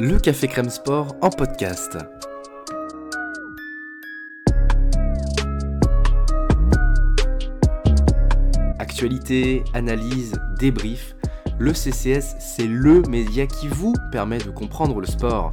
Le Café Crème Sport en podcast. Actualité, analyse, débrief, le CCS, c'est le média qui vous permet de comprendre le sport.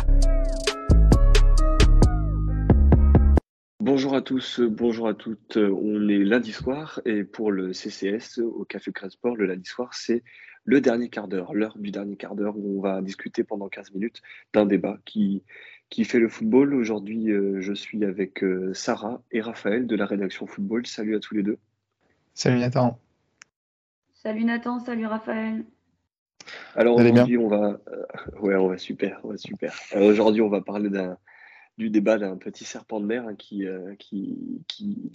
Bonjour à tous, bonjour à toutes. On est lundi soir et pour le CCS au Café Crème Sport, le lundi soir, c'est le dernier quart d'heure, l'heure du dernier quart d'heure où on va discuter pendant 15 minutes d'un débat qui, qui fait le football. Aujourd'hui, euh, je suis avec euh, Sarah et Raphaël de la rédaction football. Salut à tous les deux. Salut Nathan. Salut Nathan, salut Raphaël. Alors aujourd'hui, on va, euh, ouais, on va super, on va super. Aujourd'hui, on va parler d'un du débat d'un petit serpent de mer hein, qui, qui, qui,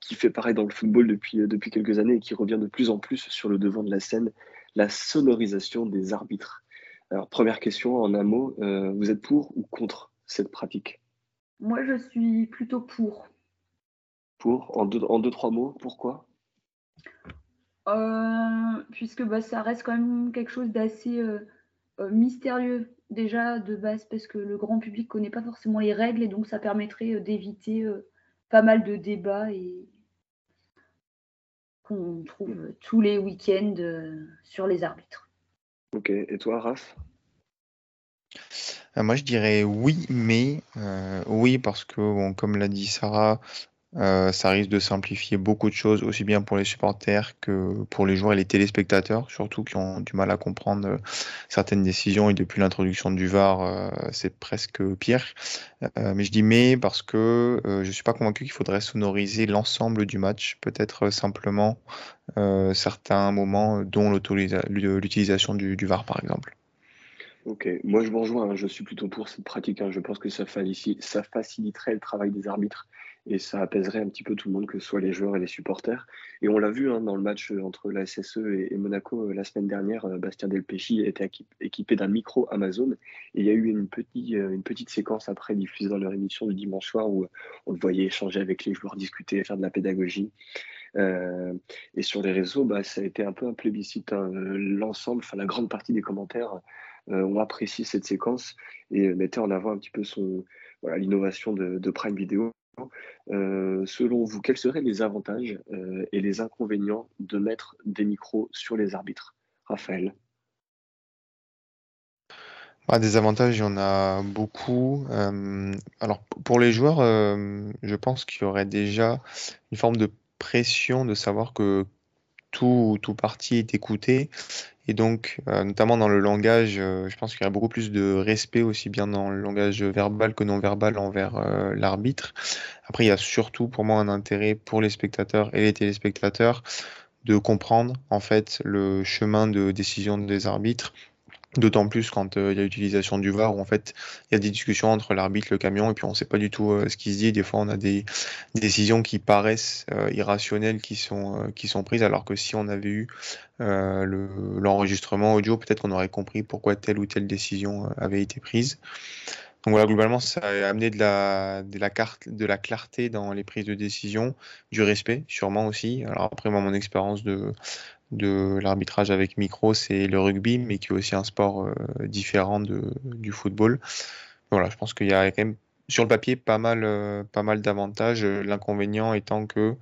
qui, fait pareil dans le football depuis, depuis quelques années et qui revient de plus en plus sur le devant de la scène la sonorisation des arbitres. Alors, première question en un mot, euh, vous êtes pour ou contre cette pratique? Moi, je suis plutôt pour. Pour En deux, en deux trois mots, pourquoi? Euh, Puisque bah, ça reste quand même quelque chose d'assez euh, mystérieux, déjà de base, parce que le grand public ne connaît pas forcément les règles et donc ça permettrait d'éviter pas mal de débats et qu'on trouve tous les week-ends euh, sur les arbitres. Ok, et toi, Raph? Euh, Moi, je dirais oui, mais euh, oui, parce que, comme l'a dit Sarah, euh, ça risque de simplifier beaucoup de choses, aussi bien pour les supporters que pour les joueurs et les téléspectateurs, surtout qui ont du mal à comprendre euh, certaines décisions. Et depuis l'introduction du VAR, euh, c'est presque pire. mais je dis mais parce que je suis pas convaincu qu'il faudrait sonoriser l'ensemble du match, peut-être simplement certains moments, dont l'utilisation du, du VAR, par exemple. Ok, moi je vous rejoins, hein. je suis plutôt pour cette pratique. Hein. Je pense que ça, ça faciliterait le travail des arbitres et ça apaiserait un petit peu tout le monde, que ce soit les joueurs et les supporters. Et on l'a vu hein, dans le match euh, entre la SSE et, Monaco euh, la semaine dernière, euh, Bastien Delpechy était équipé d'un micro Amazon et il y a eu une, petite, une petite séquence après diffusée dans leur émission du dimanche soir où on le voyait échanger avec les joueurs, discuter, faire de la pédagogie. et sur les réseaux, bah, ça a été un peu un plébiscite. Hein. L'ensemble, enfin la grande partie des commentaires ont apprécié cette séquence et mettaient en avant un petit peu son voilà l'innovation de Prime Video euh, selon vous, quels seraient les avantages euh, et les inconvénients de mettre des micros sur les arbitres? Raphaël. Bah, Des avantages, il y en a beaucoup. Euh, alors, pour les joueurs, je pense qu'il y aurait déjà une forme de pression de savoir que tout, tout parti est écouté et donc, euh, notamment dans le langage, euh, je pense qu'il y a beaucoup plus de respect aussi bien dans le langage verbal que non verbal envers euh, l'arbitre. Après, il y a surtout pour moi un intérêt pour les spectateurs et les téléspectateurs de comprendre en fait le chemin de décision des arbitres D'autant plus quand euh, il y a l'utilisation du VAR où en fait il y a des discussions entre l'arbitre, le camion et puis on ne sait pas du tout euh, ce qui se dit. Des fois on a des, décisions qui paraissent euh, irrationnelles qui sont qui sont prises alors que si on avait eu l'enregistrement audio peut-être qu'on aurait compris pourquoi telle ou telle décision avait été prise. Donc voilà, globalement, ça a amené de la, de la, carte, de la clarté dans les prises de décision, du respect, sûrement aussi. Alors après, moi, mon expérience de, de l'arbitrage avec micro, c'est le rugby, mais qui est aussi un sport euh, différent de, du football. Voilà, je pense qu'il y a quand même sur le papier pas mal, euh, pas mal d'avantages. L'inconvénient étant que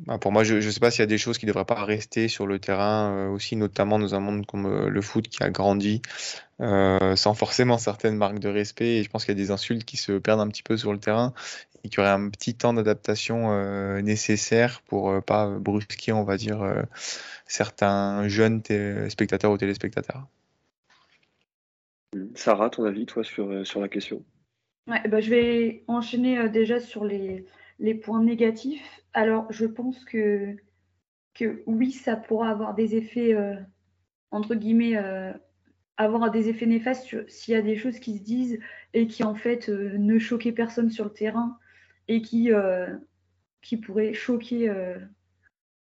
bah, pour moi, je ne sais pas s'il y a des choses qui ne devraient pas rester sur le terrain euh, aussi, notamment dans un monde comme euh, le foot qui a grandi euh, sans forcément certaines marques de respect. Et je pense qu'il y a des insultes qui se perdent un petit peu sur le terrain et qu'il y aurait un petit temps d'adaptation nécessaire pour pas brusquer, on va dire, certains jeunes spectateurs ou téléspectateurs. Sarah, ton avis, toi, sur, sur la question? Ouais, bah, Je vais enchaîner déjà sur les, les points négatifs. Alors, je pense que, oui, ça pourra avoir des effets, euh, entre guillemets, euh, avoir des effets néfastes s'il y a des choses qui se disent et qui, en fait, euh, ne choquaient personne sur le terrain et qui, qui pourraient choquer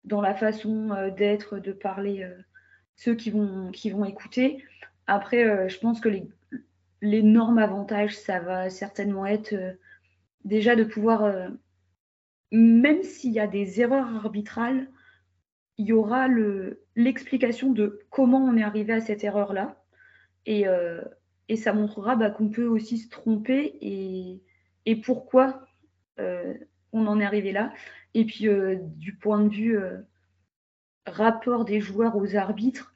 dans la façon d'être, de parler ceux qui vont, écouter. Après, je pense que l'énorme avantage, ça va certainement être déjà de pouvoir même s'il y a des erreurs arbitrales, il y aura l'explication de comment on est arrivé à cette erreur-là. Et, euh, ça montrera bah, qu'on peut aussi se tromper et, pourquoi euh, on en est arrivé là. Et puis, euh, du point de vue rapport des joueurs aux arbitres,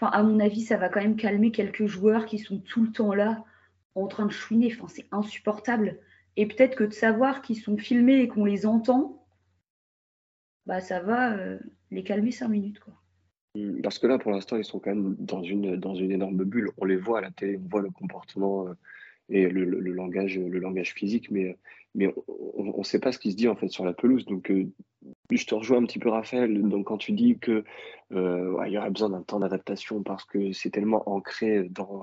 à mon avis, ça va quand même calmer quelques joueurs qui sont tout le temps là en train de chouiner. C'est insupportable. Et peut-être que de savoir qu'ils sont filmés et qu'on les entend, bah ça va euh, les calmer cinq minutes. Quoi. Parce que là, pour l'instant, ils sont quand même dans une, dans une énorme bulle. On les voit à la télé, on voit le comportement euh, et le, langage, le langage physique, mais, mais on ne sait pas ce qui se dit en fait sur la pelouse. Donc, euh, je te rejoins un petit peu, Raphaël. Donc, quand tu dis que il y aurait besoin d'un temps d'adaptation parce que c'est tellement ancré dans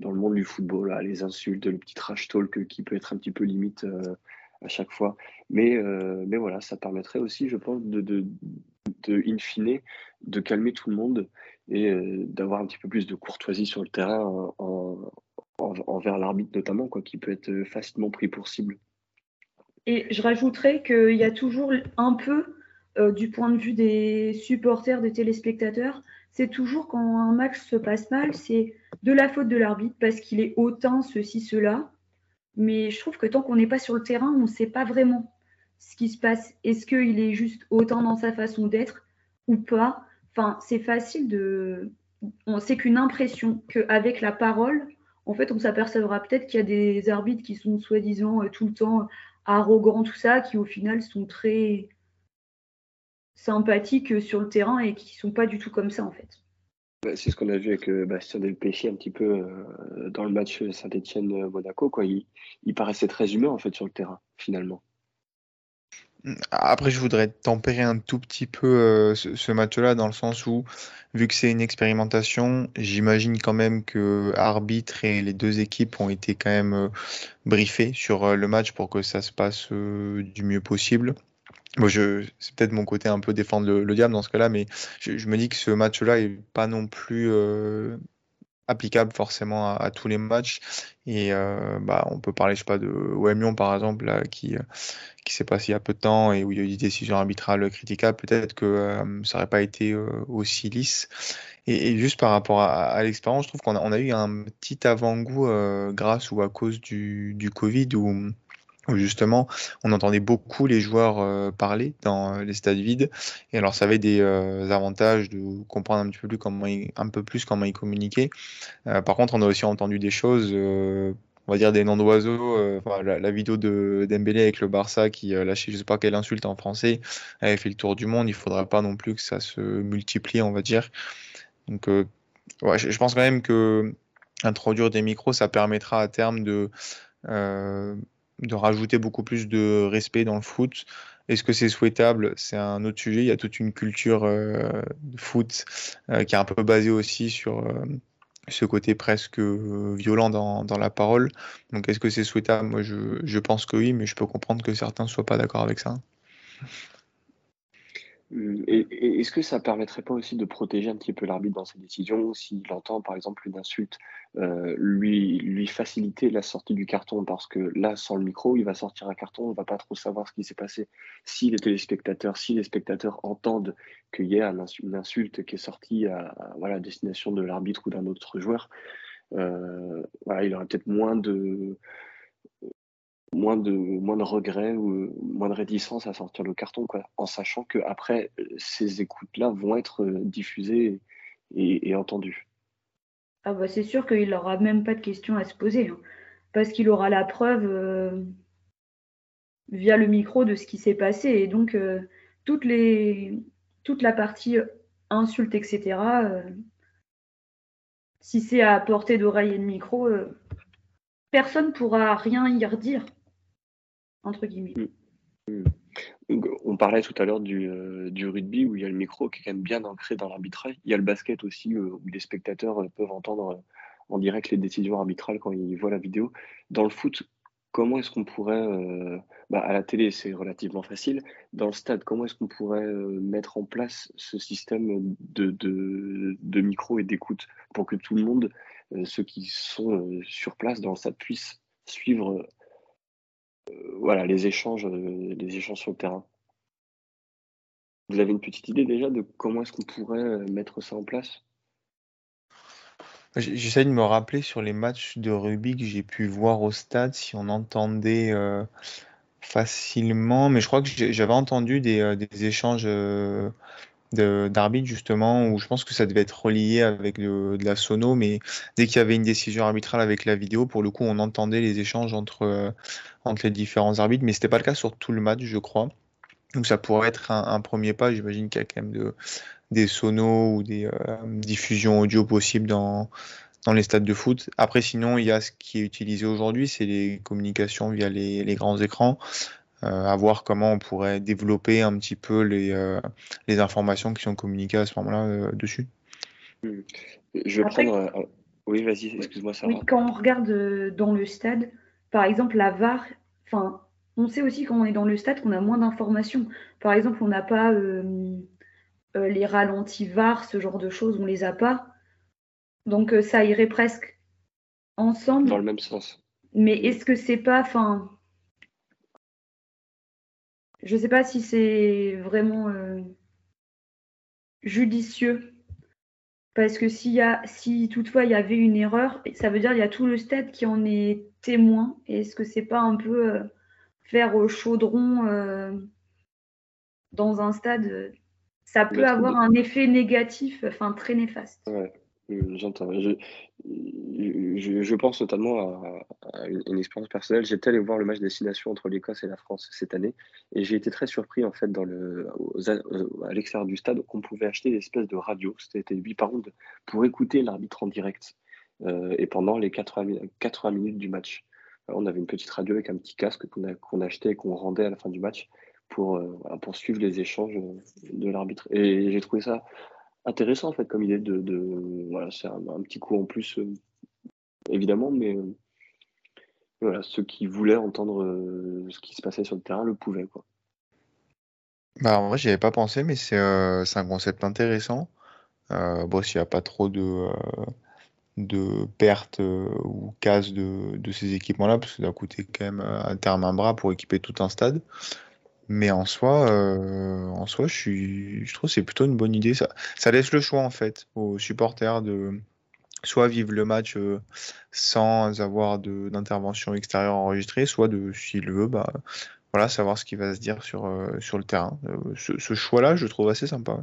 dans le monde du football, les insultes, le petit trash talk qui peut être un petit peu limite euh, à chaque fois. Mais, euh, mais voilà, ça permettrait aussi, je pense, de, de, de in de calmer tout le monde et euh, d'avoir un petit peu plus de courtoisie sur le terrain en, envers l'arbitre notamment, quoi, qui peut être facilement pris pour cible. Et je rajouterais qu'il y a toujours un peu, du point de vue des supporters, des téléspectateurs, c'est toujours quand un match se passe mal, c'est de la faute de l'arbitre parce qu'il est hautain, ceci, cela. Mais je trouve que tant qu'on n'est pas sur le terrain, on ne sait pas vraiment ce qui se passe. Est-ce qu'il est juste hautain dans sa façon d'être ou pas? Enfin, c'est facile de. On sait qu'une impression qu'avec la parole, en fait, on s'apercevra peut-être qu'il y a des arbitres qui sont soi-disant euh, tout le temps arrogants, tout ça, qui au final sont très sympathiques sur le terrain et qui sont pas du tout comme ça en fait. Bah, c'est ce qu'on a vu avec euh, Bastien Delpechy un petit peu euh, dans le match Saint-Etienne-Monaco. Quoi. Il, paraissait très humain en fait sur le terrain finalement. Après, je voudrais tempérer un tout petit peu euh, ce, match-là dans le sens où, vu que c'est une expérimentation, j'imagine quand même que arbitre et les deux équipes ont été quand même briefés sur le match pour que ça se passe du mieux possible c'est peut-être mon côté un peu défendre le, diable dans ce cas-là, mais je, me dis que ce match-là est pas non plus euh, applicable forcément à, tous les matchs. Et euh, bah, on peut parler, je sais pas, de OM par exemple, qui, qui s'est passé il y a peu de temps et où il y a eu des décisions arbitrales critiquables. Peut-être que euh, ça n'aurait pas été aussi lisse. Et, juste par rapport à, l'expérience, je trouve qu'on a, on a eu un petit avant-goût grâce ou à cause du, du Covid où où justement on entendait beaucoup les joueurs euh, parler dans euh, les stades vides. Et alors ça avait des euh, avantages de comprendre un petit peu plus comment ils, un peu plus comment ils communiquaient. par contre, on a aussi entendu des choses. on va dire des noms d'oiseaux, la, vidéo de avec le Barça qui lâchait je sais pas quelle insulte en français, avait fait le tour du monde. Il faudrait pas non plus que ça se multiplie, on va dire. Donc, ouais, je, pense quand même que introduire des micros, ça permettra à terme de de rajouter beaucoup plus de respect dans le foot. Est-ce que c'est souhaitable? C'est un autre sujet. Il y a toute une culture euh, de foot euh, qui est un peu basée aussi sur euh, ce côté presque violent dans, la parole. Donc est-ce que c'est souhaitable? Moi je, je, pense que oui, mais je peux comprendre que certains ne soient pas d'accord avec ça. Mmh, et, est-ce que ça permettrait pas aussi de protéger un petit peu l'arbitre dans ses décisions s'il entend par exemple une insulte, euh, lui, lui faciliter la sortie du carton? Parce que là, sans le micro, il va sortir un carton, on va pas trop savoir ce qui s'est passé. Si les téléspectateurs, si les spectateurs entendent qu'il y a une insulte qui est sortie à, voilà, destination de l'arbitre ou d'un autre joueur, euh, voilà, il aura peut-être moins de moins de, moins de regrets ou moins de réticence à sortir le carton, quoi, en sachant que après ces écoutes-là vont être euh, diffusées et, entendues. Ah bah c'est sûr qu'il n'aura même pas de questions à se poser, hein, parce qu'il aura la preuve euh, via le micro de ce qui s'est passé. Et donc, euh, les, toute la partie insulte, etc., si c'est à portée d'oreille et de micro, personne ne pourra rien y redire Mm. Mm. On parlait tout à l'heure euh, du, rugby où il y a le micro qui est quand même bien ancré dans l'arbitrage. Il y a le basket aussi euh, où les spectateurs euh, peuvent entendre en direct les décisions arbitrales quand ils voient la vidéo. Dans le foot, comment est-ce qu'on pourrait, bah, à la télé c'est relativement facile, dans le stade, comment est-ce qu'on pourrait mettre en place ce système de, de micro et d'écoute pour que tout le monde, ceux qui sont sur place dans le stade, puissent suivre voilà, les échanges, euh, les échanges sur le terrain. Vous avez une petite idée déjà de comment est-ce qu'on pourrait euh, mettre ça en place? J'essaie de me rappeler sur les matchs de rugby que j'ai pu voir au stade si on entendait euh, facilement, mais je crois que j'avais entendu des, échanges euh, d'arbitres justement où je pense que ça devait être relié avec de, la sono, mais dès qu'il y avait une décision arbitrale avec la vidéo, pour le coup, on entendait les échanges entre, entre les différents arbitres, mais c'était pas le cas sur tout le match, je crois. Donc ça pourrait être un, premier pas. J'imagine qu'il y a quand même de, des sonos ou des euh, diffusions audio possibles dans, dans les stades de foot. Après, sinon, il y a ce qui est utilisé aujourd'hui, c'est les communications via les, les grands écrans. Euh, à voir comment on pourrait développer un petit peu les, euh, les informations qui sont communiquées à ce moment-là dessus. Hmm. Je vais prendre. Oui, vas-y, excuse-moi, ça. Oui, quand on regarde dans le stade, par exemple, la VAR, enfin, on sait aussi quand on est dans le stade qu'on a moins d'informations. Par exemple, on n'a pas euh, les ralentis VAR, ce genre de choses, on les a pas. Donc euh, ça irait presque ensemble. Dans le même sens. Mais est-ce que c'est pas, enfin, je sais pas si c'est vraiment euh, judicieux. Parce que s'il y a, si toutefois il y avait une erreur, ça veut dire qu'il y a tout le stade qui en est témoin. Est-ce que c'est pas un peu faire au chaudron dans un stade ça peut avoir un effet négatif, enfin très néfaste. Ouais, euh, j'entends. Je, je, pense notamment à, une, expérience personnelle. J'étais allé voir le match destination entre l'Écosse et la France cette année, et j'ai été très surpris en fait dans le, à l'extérieur du stade qu'on pouvait acheter des espèces de radios, c'était 8 pounds, pour écouter l'arbitre en direct. Euh, et pendant les 80, 80 minutes du match, on avait une petite radio avec un petit casque qu'on achetait et qu'on rendait à la fin du match pour, euh, pour suivre les échanges de l'arbitre. Et j'ai trouvé ça intéressant en fait comme idée de, voilà c'est un, petit coup en plus euh, évidemment mais euh, voilà ceux qui voulaient entendre ce qui se passait sur le terrain le pouvaient quoi. Bah en vrai j'y avais pas pensé mais c'est un concept intéressant. Bon s'il n'y a pas trop de de pertes ou casse de, de ces équipements là parce que ça coûter quand même un terme un bras pour équiper tout un stade mais en soi, euh, en soi, je, suis, je trouve que c'est plutôt une bonne idée. Ça, ça laisse le choix en fait aux supporters de soit vivre le match euh, sans avoir d'intervention extérieure enregistrée, soit de, s'il veut, bah, voilà, savoir ce qui va se dire sur, euh, sur le terrain. ce, choix-là, je trouve assez sympa.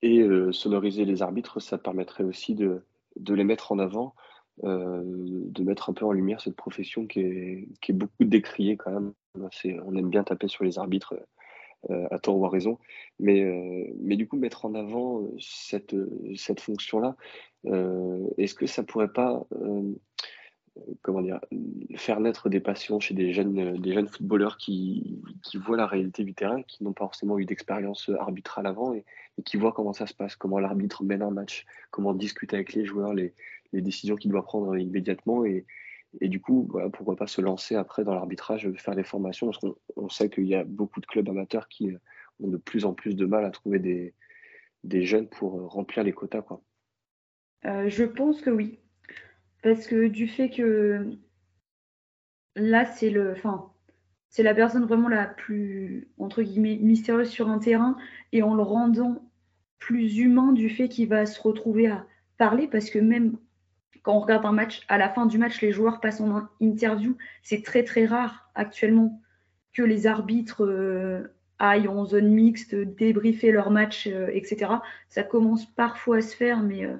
Et sonoriser les arbitres, ça permettrait aussi de, de les mettre en avant, de mettre un peu en lumière cette profession qui est, beaucoup décriée quand même. On aime bien taper sur les arbitres euh, à tort ou à raison, mais, euh, du coup mettre en avant euh, cette, cette fonction-là, est-ce que ça pourrait pas comment dire, faire naître des passions chez des jeunes, des jeunes footballeurs qui, qui voient la réalité du terrain, qui n'ont pas forcément eu d'expérience arbitrale avant et, qui voient comment ça se passe, comment l'arbitre mène un match, comment discuter avec les joueurs, les, les décisions qu'il doit prendre immédiatement et, et du coup, pourquoi pas se lancer après dans l'arbitrage, faire des formations, parce qu'on sait qu'il y a beaucoup de clubs amateurs qui euh, ont de plus en plus de mal à trouver des, des jeunes pour euh, remplir les quotas. Quoi. Euh, je pense que oui. Parce que du fait que là, c'est le. Enfin, c'est la personne vraiment la plus, entre guillemets, mystérieuse sur un terrain, et en le rendant plus humain du fait qu'il va se retrouver à parler, parce que même quand on regarde un match, à la fin du match, les joueurs passent en interview. C'est très très rare actuellement que les arbitres euh, aillent en zone mixte, débriefer leur match, euh, etc. Ça commence parfois à se faire, mais euh,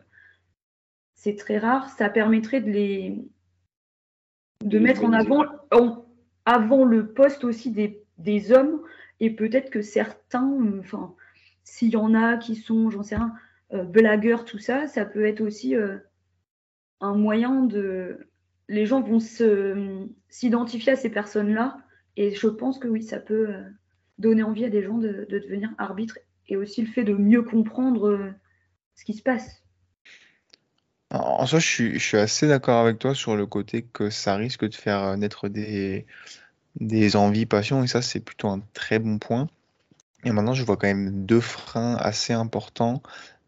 c'est très rare. Ça permettrait de les de mettre en avant avant le poste aussi des, des hommes et peut-être que certains, enfin, s'il y en a qui sont, j'en sais rien, blagueurs, tout ça, ça peut être aussi un moyen de. Les gens vont s'identifier à ces personnes-là. Et je pense que oui, ça peut euh, donner envie à des gens de, devenir arbitre et aussi le fait de mieux comprendre euh, ce qui se passe. En soi, je suis, je suis assez d'accord avec toi sur le côté que ça risque de faire naître des, des envies, passions, et ça, c'est plutôt un très bon point. Et maintenant, je vois quand même deux freins assez importants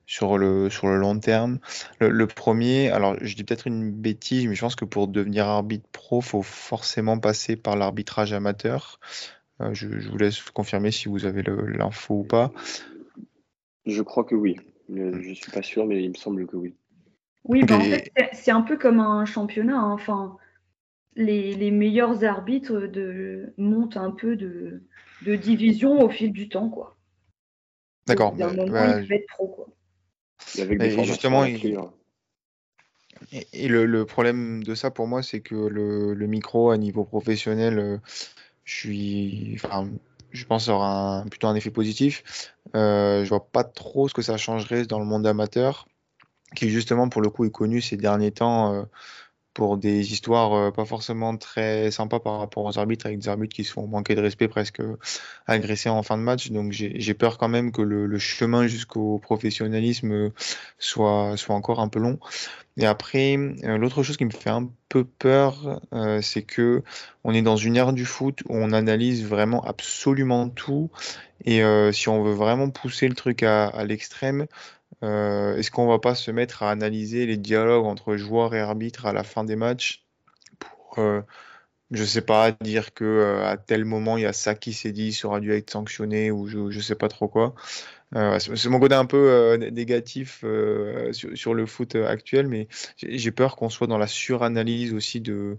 sur le, sur le long terme. Le, premier, alors je dis peut-être une bêtise, mais je pense que pour devenir arbitre pro, faut forcément passer par l'arbitrage amateur. Euh, je, vous laisse confirmer si vous avez l'info ou pas. Je crois que oui. Je ne suis pas sûr, mais il me semble que oui. Oui, bah, en fait, c'est un peu comme un championnat. Hein. Enfin, les, meilleurs arbitres de, montent un peu de, division au fil du temps, quoi. D'accord. Moment, bah, être pro, quoi. et justement, et, le, problème de ça pour moi, c'est que le, micro à niveau professionnel, euh, je suis, enfin, je pense aura plutôt un effet positif. Euh, je vois pas trop ce que ça changerait dans le monde amateur, qui justement pour le coup est connu ces derniers temps euh, pour des histoires euh, pas forcément très sympas par rapport aux arbitres, avec des arbitres qui se font manquer de respect, presque agressés en fin de match. Donc j'ai peur quand même que le, chemin jusqu'au professionnalisme soit, soit encore un peu long. Et après, euh, l'autre chose qui me fait un peu peur, euh, c'est que on est dans une ère du foot où on analyse vraiment absolument tout. Et si on veut vraiment pousser le truc à l'extrême, euh, est-ce qu'on va pas se mettre à analyser les dialogues entre joueurs et arbitres à la fin des matchs pour, euh, je sais pas, dire que euh, à tel moment il y a ça qui s'est dit, aura dû être sanctionné ou je, je sais pas trop quoi. Euh, c'est mon côté un peu euh, négatif euh, sur, le foot actuel, mais j'ai peur qu'on soit dans la suranalyse aussi de,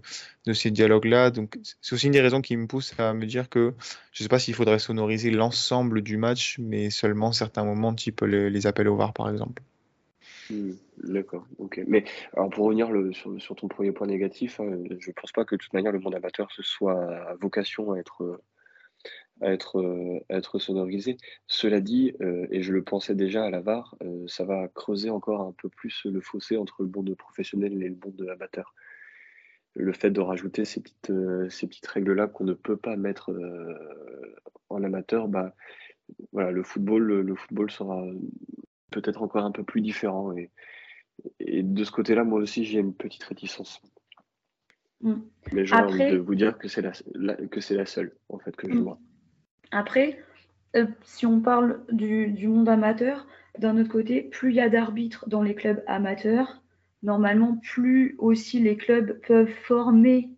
ces dialogues-là. Donc, c'est aussi une des raisons qui me pousse à me dire que je ne sais pas s'il faudrait sonoriser l'ensemble du match, mais seulement certains moments, type les, appels au VAR, par exemple. Hmm, d'accord, ok. Mais alors pour revenir sur, ton premier point négatif, hein, je ne pense pas que de toute manière le monde amateur ce soit à vocation à être à être, euh, être sonorisé. Cela dit, euh, et je le pensais déjà à la VAR, euh, ça va creuser encore un peu plus le fossé entre le monde professionnel et le monde amateur. Le fait de rajouter ces petites, ces petites règles-là qu'on ne peut pas mettre en amateur, bah, voilà, le football, le, football sera peut-être encore un peu plus différent. Et, et de ce côté-là, moi aussi, j'ai une petite réticence. Mm. Mais j'ai envie de vous dire que c'est la, que c'est la seule, en fait, que je mm. vois. Après, euh, si on parle du, monde amateur, d'un autre côté, plus il y a d'arbitres dans les clubs amateurs, normalement, plus aussi les clubs peuvent former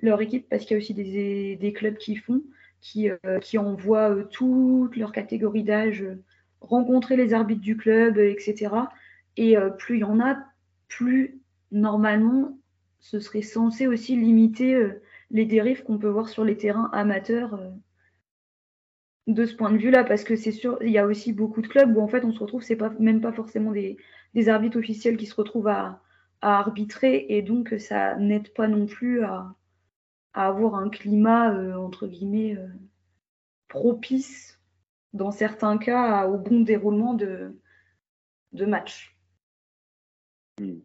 leur équipe, parce qu'il y a aussi des, clubs qui font, qui, euh, envoient euh, toutes leurs catégories d'âge rencontrer les arbitres du club, etc. Et plus il y en a, plus normalement, ce serait censé aussi limiter les dérives qu'on peut voir sur les terrains amateurs de ce point de vue-là, parce que c'est sûr, il y a aussi beaucoup de clubs où en fait on se retrouve, c'est pas même pas forcément des, arbitres officiels qui se retrouvent à, arbitrer, et donc ça n'aide pas non plus à, avoir un climat euh, entre guillemets euh, propice dans certains cas au bon déroulement de, de match. Hmm.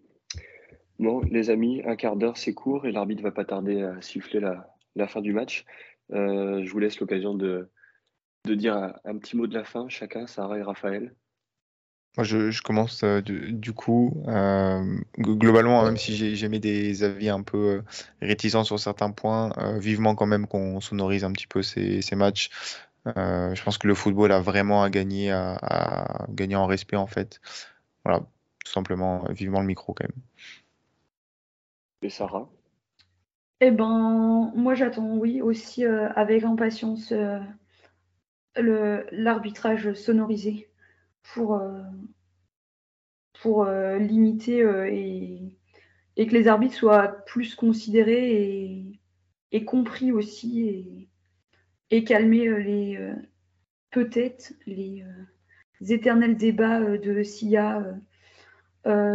Bon, les amis, un quart d'heure c'est court et l'arbitre va pas tarder à siffler la, fin du match. Euh, je vous laisse l'occasion de, de dire un, petit mot de la fin, chacun, Sarah et Raphaël Moi, je, commence euh, du, coup. Euh, globalement, même si j'ai mis des avis un peu euh, réticents sur certains points, vivement quand même qu'on sonorise un petit peu ces, matchs. je pense que le football a vraiment à gagner, à, gagner en respect en fait. Voilà, tout simplement, vivement le micro quand même. Et Sarah? Eh ben, moi j'attends, oui, aussi avec impatience l'arbitrage sonorisé pour, euh, pour euh, limiter euh, et, et, que les arbitres soient plus considérés et, compris aussi et, et calmer les peut-être les éternels débats de s'il y a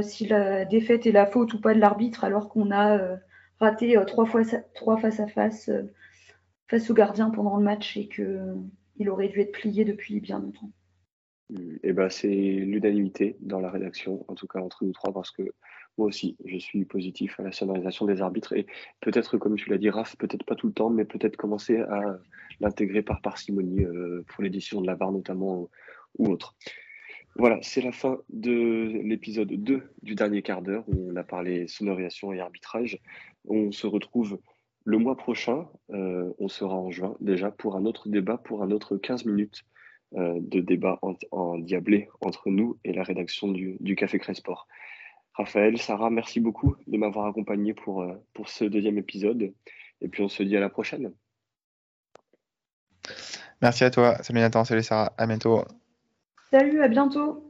si la défaite est la faute ou pas de l'arbitre alors qu'on a raté trois fois trois face à face face au gardien pendant le match et que il aurait dû être plié depuis bien longtemps. Et eh ben, c'est l'unanimité dans la rédaction, en tout cas entre nous trois, parce que moi aussi, je suis positif à la sonorisation des arbitres et peut-être, comme tu l'as dit, Raph, peut-être pas tout le temps, mais peut-être commencer à l'intégrer par parcimonie euh, pour les décisions de la barre notamment ou autre. Voilà, c'est la fin de l'épisode 2 du dernier quart d'heure où on a parlé sonorisation et arbitrage. On se retrouve le mois prochain, euh, on sera en juin déjà pour un autre débat, pour un autre 15 minutes euh, de débat en, diablé entre nous et la rédaction du, Café Cresport. Raphaël, Sarah, merci beaucoup de m'avoir accompagné pour, euh, pour ce deuxième épisode. Et puis on se dit à la prochaine. Merci à toi, Salut Nathan, salut Sarah, à bientôt. Salut, à bientôt.